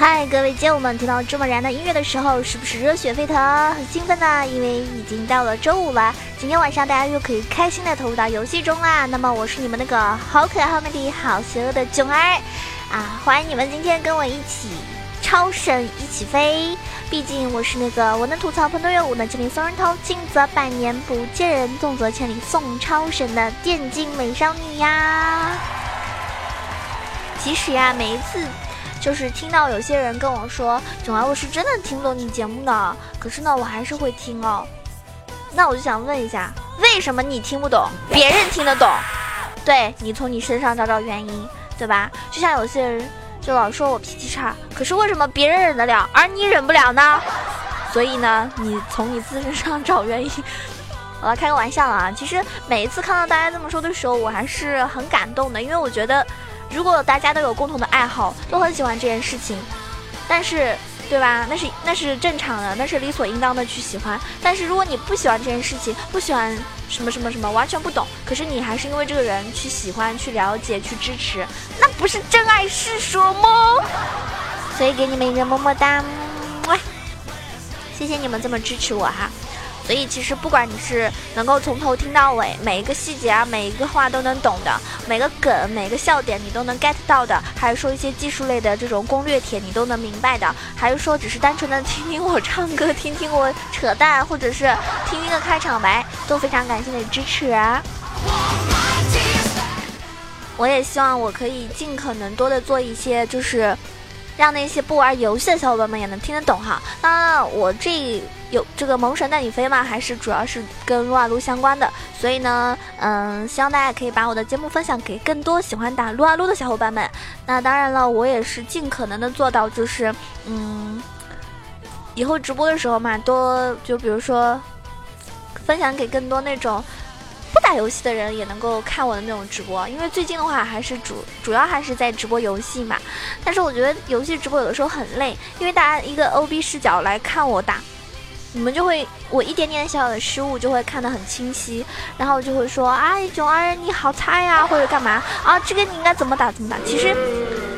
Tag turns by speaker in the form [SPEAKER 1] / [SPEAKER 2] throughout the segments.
[SPEAKER 1] 嗨，各位街舞们，听到这么燃的音乐的时候，是不是热血沸腾、很兴奋呢？因为已经到了周五了，今天晚上大家又可以开心的投入到游戏中啦。那么我是你们那个好可爱、好美丽、好邪恶的囧儿啊！欢迎你们今天跟我一起超神一起飞。毕竟我是那个我能吐槽喷队友，我能千里送人头，轻则百年不见人，重则千里送超神的电竞美少女呀。其实呀，每一次。就是听到有些人跟我说，囧儿，我是真的听不懂你节目的，可是呢，我还是会听哦。那我就想问一下，为什么你听不懂，别人听得懂？对你从你身上找找原因，对吧？就像有些人就老说我脾气差，可是为什么别人忍得了，而你忍不了呢？所以呢，你从你自身上找原因。我来开个玩笑啊，其实每一次看到大家这么说的时候，我还是很感动的，因为我觉得。如果大家都有共同的爱好，都很喜欢这件事情，但是，对吧？那是那是正常的，那是理所应当的去喜欢。但是如果你不喜欢这件事情，不喜欢什么什么什么，完全不懂，可是你还是因为这个人去喜欢、去了解、去支持，那不是真爱是什么？所以给你们一个么么哒，哇！谢谢你们这么支持我哈。所以其实不管你是能够从头听到尾，每一个细节啊，每一个话都能懂的，每个梗、每个笑点你都能 get 到的，还是说一些技术类的这种攻略帖你都能明白的，还是说只是单纯的听听我唱歌、听听我扯淡，或者是听听个开场白，都非常感谢你的支持啊！我也希望我可以尽可能多的做一些，就是让那些不玩游戏的小伙伴们也能听得懂哈。那我这。有这个萌神带你飞嘛，还是主要是跟撸啊撸相关的，所以呢，嗯，希望大家可以把我的节目分享给更多喜欢打撸啊撸的小伙伴们。那当然了，我也是尽可能的做到，就是嗯，以后直播的时候嘛，多就比如说分享给更多那种不打游戏的人也能够看我的那种直播。因为最近的话，还是主主要还是在直播游戏嘛。但是我觉得游戏直播有的时候很累，因为大家一个 OB 视角来看我打。你们就会，我一点点小小的失误就会看得很清晰，然后就会说，哎，囧儿你好菜呀，或者干嘛啊？这个你应该怎么打怎么打？其实，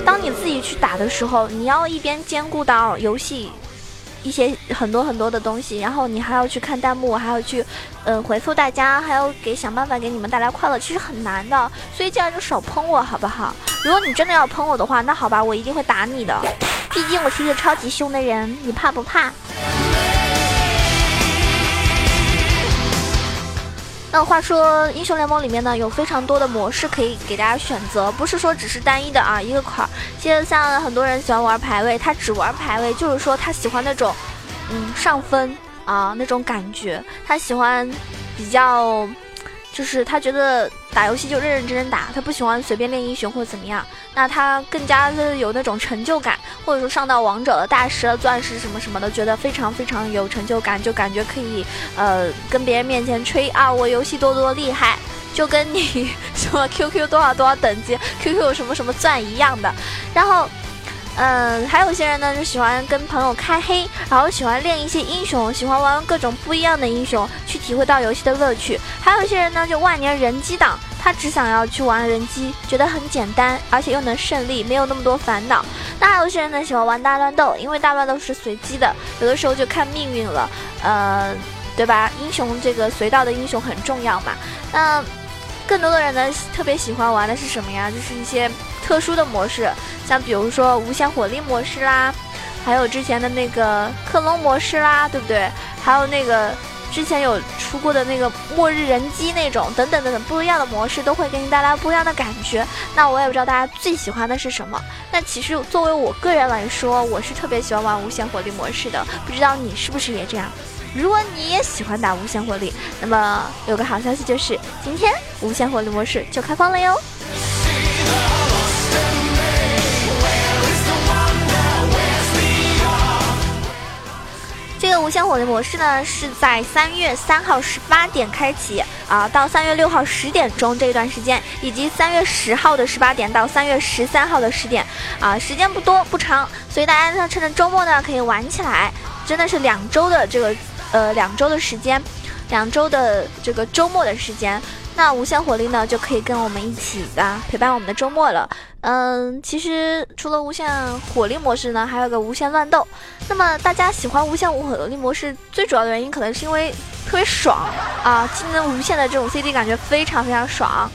[SPEAKER 1] 当你自己去打的时候，你要一边兼顾到游戏一些很多很多的东西，然后你还要去看弹幕，还要去，呃，回复大家，还要给想办法给你们带来快乐，其实很难的。所以这样就少喷我好不好？如果你真的要喷我的话，那好吧，我一定会打你的，毕竟我是一个超级凶的人，你怕不怕？那话说，英雄联盟里面呢有非常多的模式可以给大家选择，不是说只是单一的啊一个款。现在像很多人喜欢玩排位，他只玩排位，就是说他喜欢那种，嗯上分啊那种感觉，他喜欢比较。就是他觉得打游戏就认认真真打，他不喜欢随便练英雄或者怎么样。那他更加的有那种成就感，或者说上到王者了、大师了、钻石什么什么的，觉得非常非常有成就感，就感觉可以呃跟别人面前吹啊，我游戏多多厉害，就跟你 什么 QQ 多少多少等级、QQ 什么什么钻一样的。然后。嗯，还有些人呢，就喜欢跟朋友开黑，然后喜欢练一些英雄，喜欢玩各种不一样的英雄，去体会到游戏的乐趣。还有一些人呢，就万年人机党，他只想要去玩人机，觉得很简单，而且又能胜利，没有那么多烦恼。那还有些人呢，喜欢玩大乱斗，因为大乱斗是随机的，有的时候就看命运了，呃，对吧？英雄这个随到的英雄很重要嘛。那更多的人呢，特别喜欢玩的是什么呀？就是一些。特殊的模式，像比如说无限火力模式啦，还有之前的那个克隆模式啦，对不对？还有那个之前有出过的那个末日人机那种，等等等等，不一样的模式都会给你带来不一样的感觉。那我也不知道大家最喜欢的是什么。那其实作为我个人来说，我是特别喜欢玩无限火力模式的，不知道你是不是也这样？如果你也喜欢打无限火力，那么有个好消息就是，今天无限火力模式就开放了哟。无限火力模式呢，是在三月三号十八点开启啊，到三月六号十点钟这一段时间，以及三月十号的十八点到三月十三号的十点啊，时间不多不长，所以大家呢趁着周末呢可以玩起来，真的是两周的这个呃两周的时间，两周的这个周末的时间。那无限火力呢，就可以跟我们一起啊陪伴我们的周末了。嗯，其实除了无限火力模式呢，还有个无限乱斗。那么大家喜欢无限无火力模式，最主要的原因可能是因为特别爽啊，技能无限的这种 CD 感觉非常非常爽，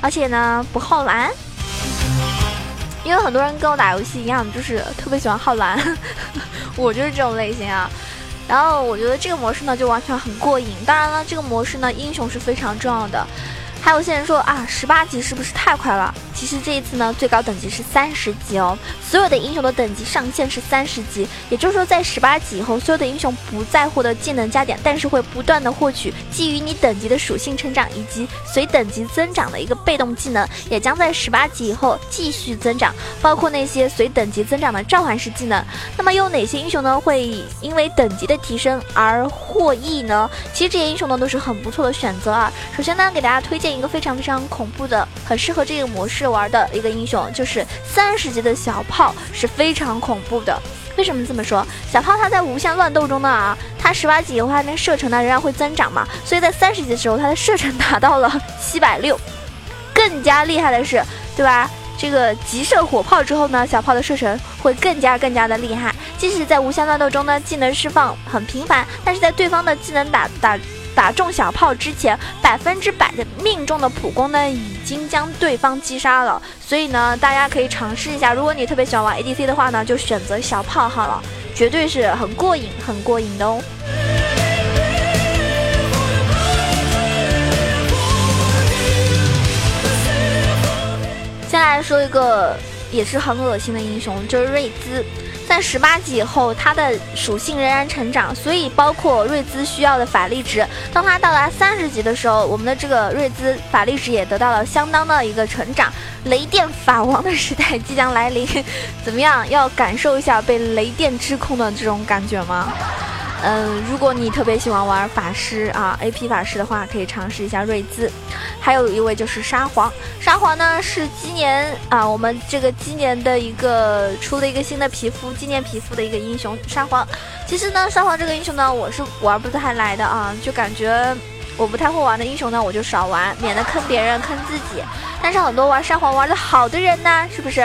[SPEAKER 1] 而且呢不耗蓝。因为很多人跟我打游戏一样，就是特别喜欢耗蓝，我就是这种类型啊。然后我觉得这个模式呢就完全很过瘾。当然了，这个模式呢英雄是非常重要的。还有些人说啊，十八级是不是太快了？其实这一次呢，最高等级是三十级哦。所有的英雄的等级上限是三十级，也就是说，在十八级以后，所有的英雄不再获得技能加点，但是会不断的获取基于你等级的属性成长以及随等级增长的一个被动技能，也将在十八级以后继续增长，包括那些随等级增长的召唤师技能。那么有哪些英雄呢会因为等级的提升而获益呢？其实这些英雄呢都是很不错的选择啊。首先呢，给大家推荐。一个非常非常恐怖的，很适合这个模式玩的一个英雄，就是三十级的小炮是非常恐怖的。为什么这么说？小炮它在无限乱斗中呢啊，它十八级以后它那射程呢仍然会增长嘛，所以在三十级的时候它的射程达到了七百六。更加厉害的是，对吧？这个急射火炮之后呢，小炮的射程会更加更加的厉害。即使在无限乱斗中呢，技能释放很频繁，但是在对方的技能打打。打中小炮之前，百分之百的命中的普攻呢，已经将对方击杀了。所以呢，大家可以尝试一下。如果你特别喜欢玩 ADC 的话呢，就选择小炮好了，绝对是很过瘾、很过瘾的哦。先来说一个也是很恶心的英雄，就是瑞兹。在十八级以后，它的属性仍然成长，所以包括瑞兹需要的法力值。当它到达三十级的时候，我们的这个瑞兹法力值也得到了相当的一个成长。雷电法王的时代即将来临，怎么样？要感受一下被雷电之控的这种感觉吗？嗯，如果你特别喜欢玩法师啊，AP 法师的话，可以尝试一下瑞兹。还有一位就是沙皇，沙皇呢是今年啊，我们这个今年的一个出了一个新的皮肤，纪念皮肤的一个英雄沙皇。其实呢，沙皇这个英雄呢，我是玩不太来的啊，就感觉我不太会玩的英雄呢，我就少玩，免得坑别人坑自己。但是很多玩沙皇玩的好的人呢，是不是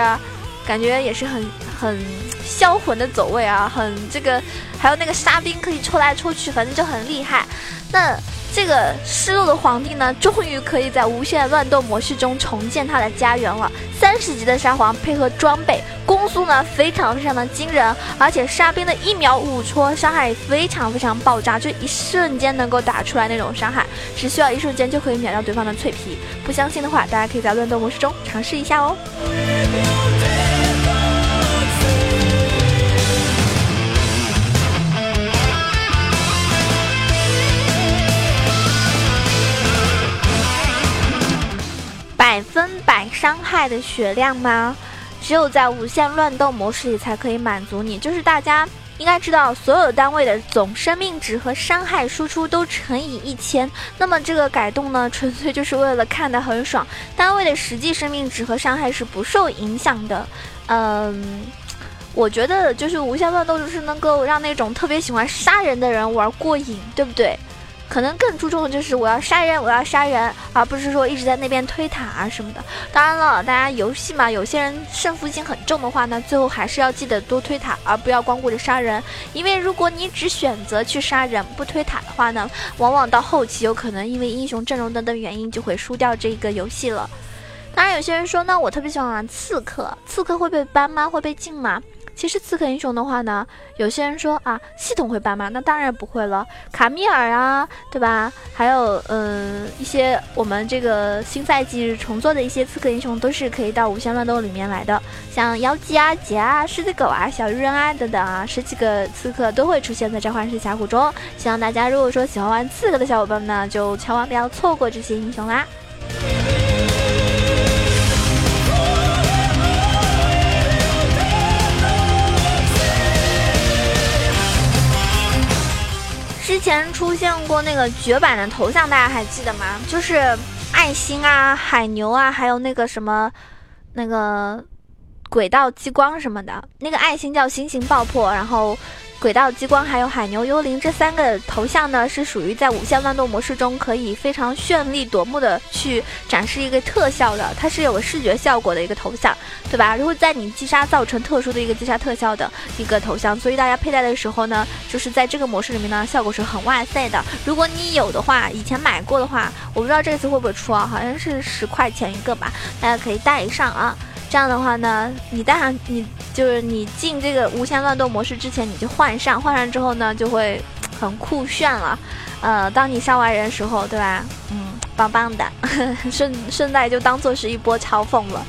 [SPEAKER 1] 感觉也是很很销魂的走位啊，很这个。还有那个沙兵可以抽来抽去，反正就很厉害。那这个失落的皇帝呢，终于可以在无限乱斗模式中重建他的家园了。三十级的沙皇配合装备攻速呢，非常非常的惊人，而且沙兵的一秒五戳伤害非常非常爆炸，就一瞬间能够打出来那种伤害，只需要一瞬间就可以秒掉对方的脆皮。不相信的话，大家可以在乱斗模式中尝试一下哦。百分百伤害的血量吗？只有在无限乱斗模式里才可以满足你。就是大家应该知道，所有单位的总生命值和伤害输出都乘以一千。那么这个改动呢，纯粹就是为了看得很爽。单位的实际生命值和伤害是不受影响的。嗯，我觉得就是无限乱斗就是能够让那种特别喜欢杀人的人玩过瘾，对不对？可能更注重的就是我要杀人，我要杀人，而不是说一直在那边推塔啊什么的。当然了，大家游戏嘛，有些人胜负心很重的话呢，最后还是要记得多推塔，而不要光顾着杀人。因为如果你只选择去杀人不推塔的话呢，往往到后期有可能因为英雄阵容等等原因就会输掉这个游戏了。当然，有些人说呢，我特别喜欢玩刺客，刺客会被搬吗？会被禁吗？其实刺客英雄的话呢，有些人说啊，系统会搬吗？那当然不会了。卡米尔啊，对吧？还有嗯，一些我们这个新赛季重做的一些刺客英雄，都是可以到无限乱斗里面来的。像妖姬啊、杰啊、狮子狗啊、小鱼人啊等等啊，十几个刺客都会出现在召唤师峡谷中。希望大家如果说喜欢玩刺客的小伙伴们呢，就千万不要错过这些英雄啦。之前出现过那个绝版的头像，大家还记得吗？就是爱心啊、海牛啊，还有那个什么那个轨道激光什么的。那个爱心叫星星爆破，然后轨道激光还有海牛幽灵这三个头像呢，是属于在无限乱斗模式中可以非常绚丽夺目的去展示一个特效的，它是有个视觉效果的一个头像，对吧？如果在你击杀造成特殊的一个击杀特效的一个头像，所以大家佩戴的时候呢，就是在这个模式里面呢，效果是很哇塞的。如果你有的话，以前买过的话，我不知道这次会不会出啊？好像是十块钱一个吧，大家可以带上啊。这样的话呢，你带上你就是你进这个无限乱斗模式之前，你就换上，换上之后呢，就会很酷炫了。呃，当你杀完人时候，对吧？嗯，棒棒的，顺顺带就当做是一波嘲讽了。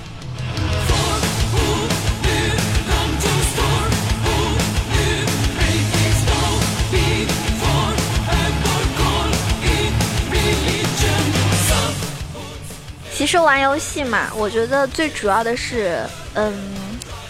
[SPEAKER 1] 是玩游戏嘛，我觉得最主要的是，嗯，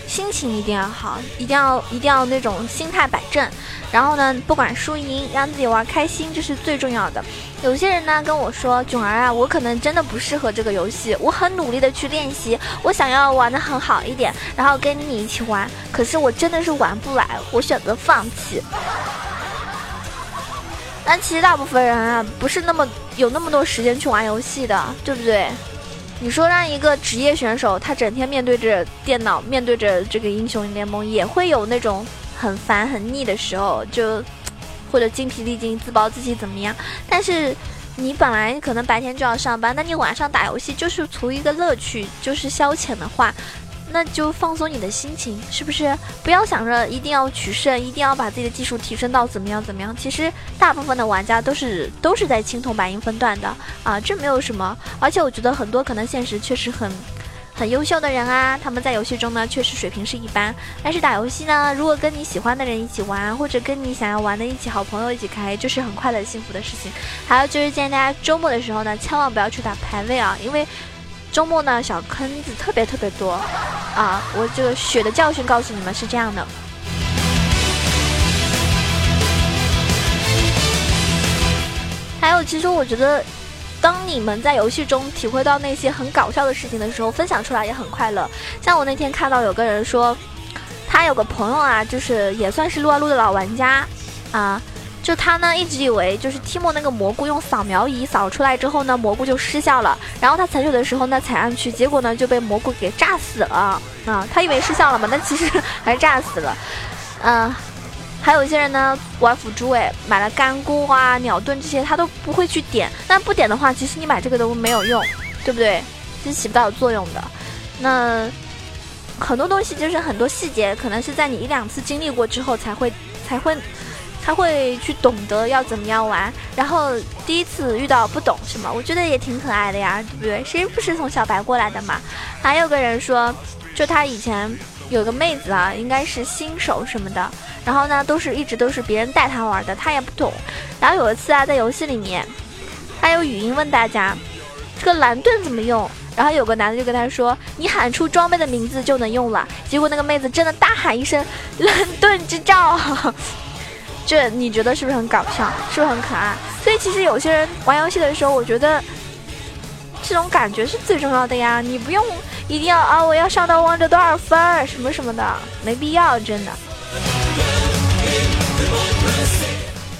[SPEAKER 1] 心情一定要好，一定要一定要那种心态摆正。然后呢，不管输赢，让自己玩开心，这是最重要的。有些人呢跟我说：“囧儿啊，我可能真的不适合这个游戏，我很努力的去练习，我想要玩的很好一点，然后跟你一起玩，可是我真的是玩不来，我选择放弃。”但其实大部分人啊，不是那么有那么多时间去玩游戏的，对不对？你说让一个职业选手，他整天面对着电脑，面对着这个英雄联盟，也会有那种很烦很腻的时候，就或者精疲力尽、自暴自弃怎么样？但是你本来可能白天就要上班，那你晚上打游戏就是图一个乐趣，就是消遣的话。那就放松你的心情，是不是？不要想着一定要取胜，一定要把自己的技术提升到怎么样怎么样。其实大部分的玩家都是都是在青铜白银分段的啊，这没有什么。而且我觉得很多可能现实确实很很优秀的人啊，他们在游戏中呢确实水平是一般，但是打游戏呢，如果跟你喜欢的人一起玩，或者跟你想要玩的一起好朋友一起开，就是很快乐幸福的事情。还有就是建议大家周末的时候呢，千万不要去打排位啊，因为。周末呢，小坑子特别特别多，啊！我这个血的教训告诉你们是这样的。还有，其实我觉得，当你们在游戏中体会到那些很搞笑的事情的时候，分享出来也很快乐。像我那天看到有个人说，他有个朋友啊，就是也算是撸啊撸的老玩家，啊。就他呢，一直以为就是 Timo 那个蘑菇用扫描仪扫出来之后呢，蘑菇就失效了。然后他踩水的时候呢，踩上去，结果呢就被蘑菇给炸死了。啊，他以为失效了嘛，但其实还是炸死了。嗯，还有一些人呢玩辅助，哎，买了干菇啊、鸟盾这些，他都不会去点。但不点的话，其实你买这个都没有用，对不对？是起不到作用的。那很多东西就是很多细节，可能是在你一两次经历过之后才会才会。他会去懂得要怎么样玩，然后第一次遇到不懂什么，我觉得也挺可爱的呀，对不对？谁不是从小白过来的嘛？还有个人说，就他以前有个妹子啊，应该是新手什么的，然后呢，都是一直都是别人带他玩的，他也不懂。然后有一次啊，在游戏里面，他有语音问大家，这个蓝盾怎么用？然后有个男的就跟他说，你喊出装备的名字就能用了。结果那个妹子真的大喊一声，蓝盾之兆。这你觉得是不是很搞笑？是不是很可爱？所以其实有些人玩游戏的时候，我觉得这种感觉是最重要的呀。你不用一定要啊，我要上到王者多少分什么什么的，没必要，真的。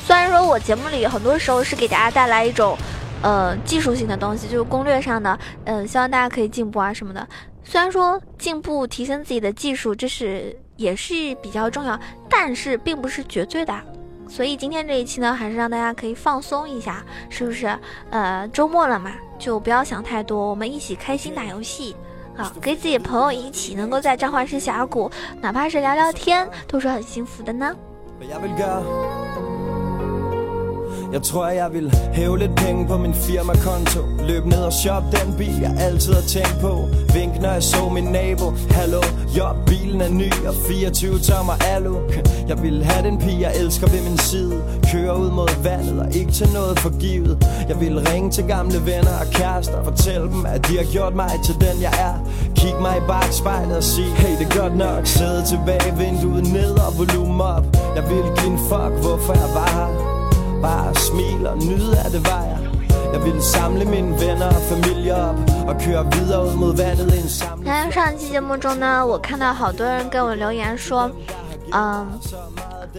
[SPEAKER 1] 虽然说我节目里很多时候是给大家带来一种呃技术性的东西，就是攻略上的，嗯，希望大家可以进步啊什么的。虽然说进步、提升自己的技术，这是也是比较重要，但是并不是绝对的。所以今天这一期呢，还是让大家可以放松一下，是不是？呃，周末了嘛，就不要想太多，我们一起开心打游戏，啊，跟自己朋友一起能够在召唤师峡谷，哪怕是聊聊天，都是很幸福的呢。Jeg tror jeg vil hæve lidt penge på min firmakonto. Løb ned og shop den bil jeg altid har tænkt på. Vink når jeg så min nabo. Hallo, jo, bilen er ny og 24 tommer alu. Jeg vil have den pige jeg elsker ved min side. Køre ud mod vandet og ikke til noget forgivet. Jeg vil ringe til gamle venner og kærester. Fortælle dem at de har gjort mig til den jeg er. Kig mig i bagspejlet og sige Hey det er godt nok. Sidde tilbage, vinduet ned og volumen op. Jeg vil give en fuck hvorfor jeg var her. Bare smile og nyde af det vejer Jeg ville samle mine venner og familie op Og køre videre ud mod vandet en samling 上一期节目中呢，我看到好多人给我留言说，嗯，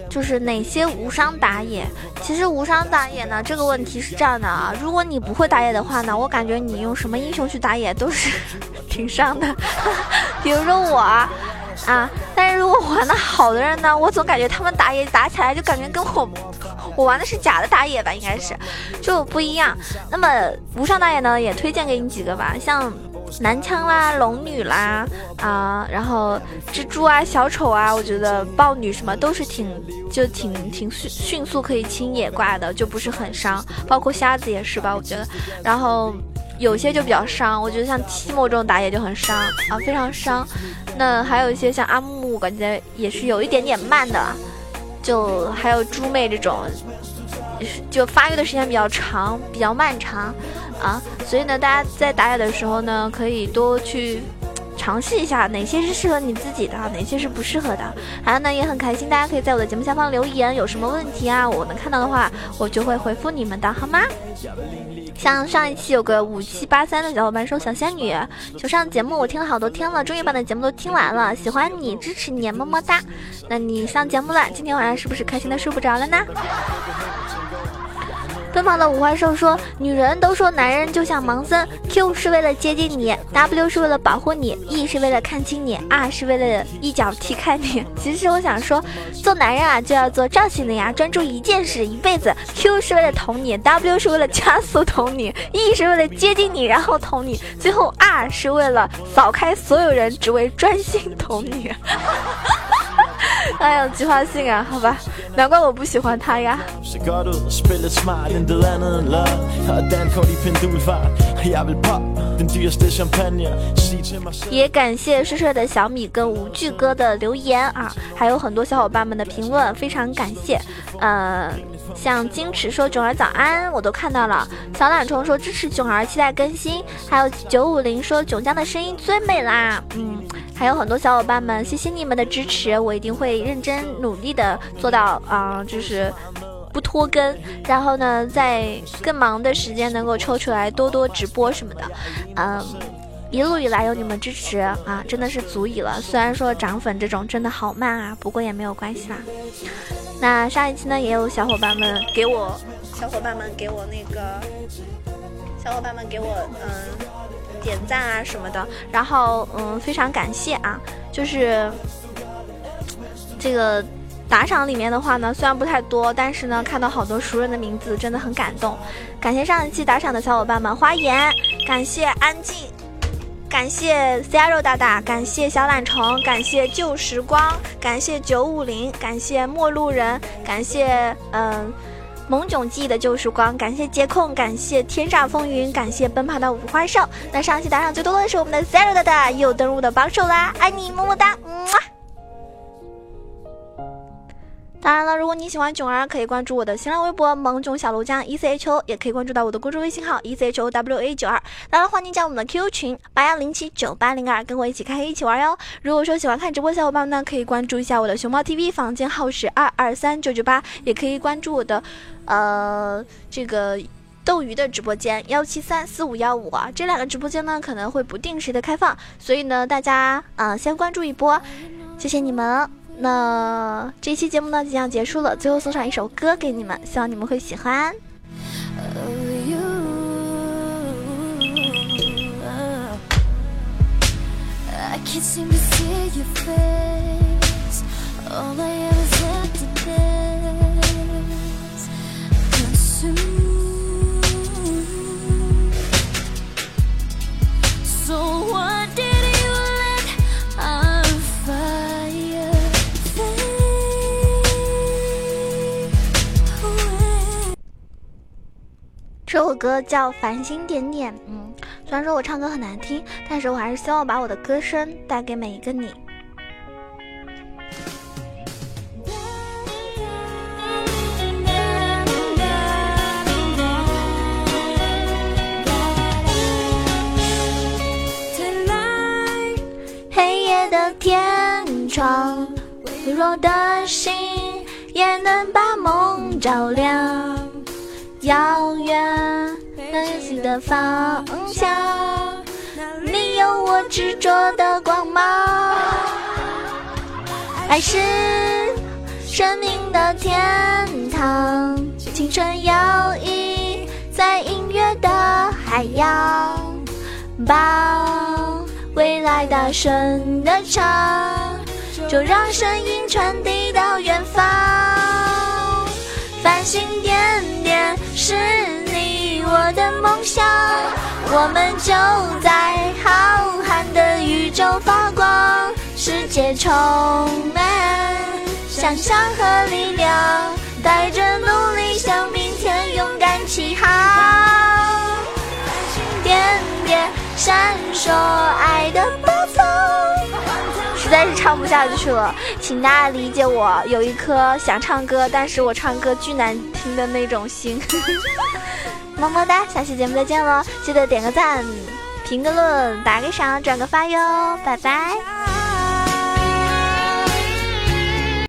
[SPEAKER 1] 就是哪些无伤打野？其实无伤打野呢，这个问题是这样的啊，如果你不会打野的话呢，我感觉你用什么英雄去打野都是 挺伤的。比如说我啊，但是如果玩的好的人呢，我总感觉他们打野打起来就感觉跟我我玩的是假的打野吧，应该是就不一样。那么无伤打野呢，也推荐给你几个吧，像。男枪啦，龙女啦，啊，然后蜘蛛啊，小丑啊，我觉得豹女什么都是挺就挺挺迅迅速可以清野挂的，就不是很伤。包括瞎子也是吧，我觉得。然后有些就比较伤，我觉得像提莫这种打野就很伤啊，非常伤。那还有一些像阿木，感觉也是有一点点慢的。就还有猪妹这种，就发育的时间比较长，比较漫长。啊，所以呢，大家在打野的时候呢，可以多去尝试一下哪些是适合你自己的，哪些是不适合的。还有呢，也很开心，大家可以在我的节目下方留言，有什么问题啊，我能看到的话，我就会回复你们的，好吗？像上一期有个五七八三的小伙伴说小仙女求上节目，我听了好多天了，终于把你的节目都听完了，喜欢你，支持你，么么哒。那你上节目了，今天晚上是不是开心的睡不着了呢？奔跑的五花兽说：“女人都说男人就像盲僧，Q 是为了接近你，W 是为了保护你，E 是为了看清你，R 是为了一脚踢开你。其实我想说，做男人啊就要做赵喜林啊，专注一件事一辈子。Q 是为了捅你，W 是为了加速捅你，E 是为了接近你然后捅你，最后 R 是为了扫开所有人，只为专心捅你。” 哎呀，计划性啊，好吧，难怪我不喜欢他呀。也感谢帅帅的小米跟无惧哥的留言啊，还有很多小伙伴们的评论，非常感谢。呃，像矜持说囧儿早安，我都看到了。小懒虫说支持囧儿，期待更新。还有九五零说囧江的声音最美啦，嗯。还有很多小伙伴们，谢谢你们的支持，我一定会认真努力的做到啊，就是不拖更，然后呢，在更忙的时间能够抽出来多多直播什么的，嗯，一路以来有你们支持啊，真的是足以了。虽然说涨粉这种真的好慢啊，不过也没有关系啦。那上一期呢，也有小伙伴们给我，小伙伴们给我那个，小伙伴们给我嗯。点赞啊什么的，然后嗯，非常感谢啊，就是这个打赏里面的话呢，虽然不太多，但是呢，看到好多熟人的名字，真的很感动。感谢上一期打赏的小伙伴们，花言，感谢安静，感谢 C R 肉大大，感谢小懒虫，感谢旧时光，感谢九五零，感谢陌路人，感谢嗯。萌囧记忆的救赎光，感谢接控，感谢天煞风云，感谢奔跑的五花兽。那上期打赏最多的是我们的 Zero 大大，又登录的榜首啦，爱你么么哒，么。当然了，如果你喜欢囧儿，可以关注我的新浪微博萌囧小楼江 E C H O，也可以关注到我的公众微信号 E C H O W A 九二。当然，欢迎加我们的 QQ 群八幺零七九八零二，跟我一起开黑一起玩哟。如果说喜欢看直播小伙伴们呢，可以关注一下我的熊猫 TV，房间号是二二三九九八，也可以关注我的呃这个斗鱼的直播间幺七三四五幺五啊。这两个直播间呢可能会不定时的开放，所以呢大家啊先关注一波，谢谢你们。那这期节目呢即将结束了，最后送上一首歌给你们，希望你们会喜欢。叫《繁星点点》，嗯，虽然说我唱歌很难听，但是我还是希望把我的歌声带给每一个你。黑夜的天窗，微弱的心也能把梦照亮。遥远的的方向，你有我执着的光芒。爱是生命的天堂，青春摇曳在音乐的海洋，把未来大声的唱，就让声音传递到远方。繁星点点是我的梦想，我们就在浩瀚的宇宙发光，世界充满。想象和力量，带着努力向明天勇敢起航。点点闪烁爱的波峰，实在是唱不下去了，请大家理解我有一颗想唱歌，但是我唱歌巨难听的那种心。么么哒，下期节目再见喽！记得点个赞、评个论、打个赏、转个发哟，拜拜。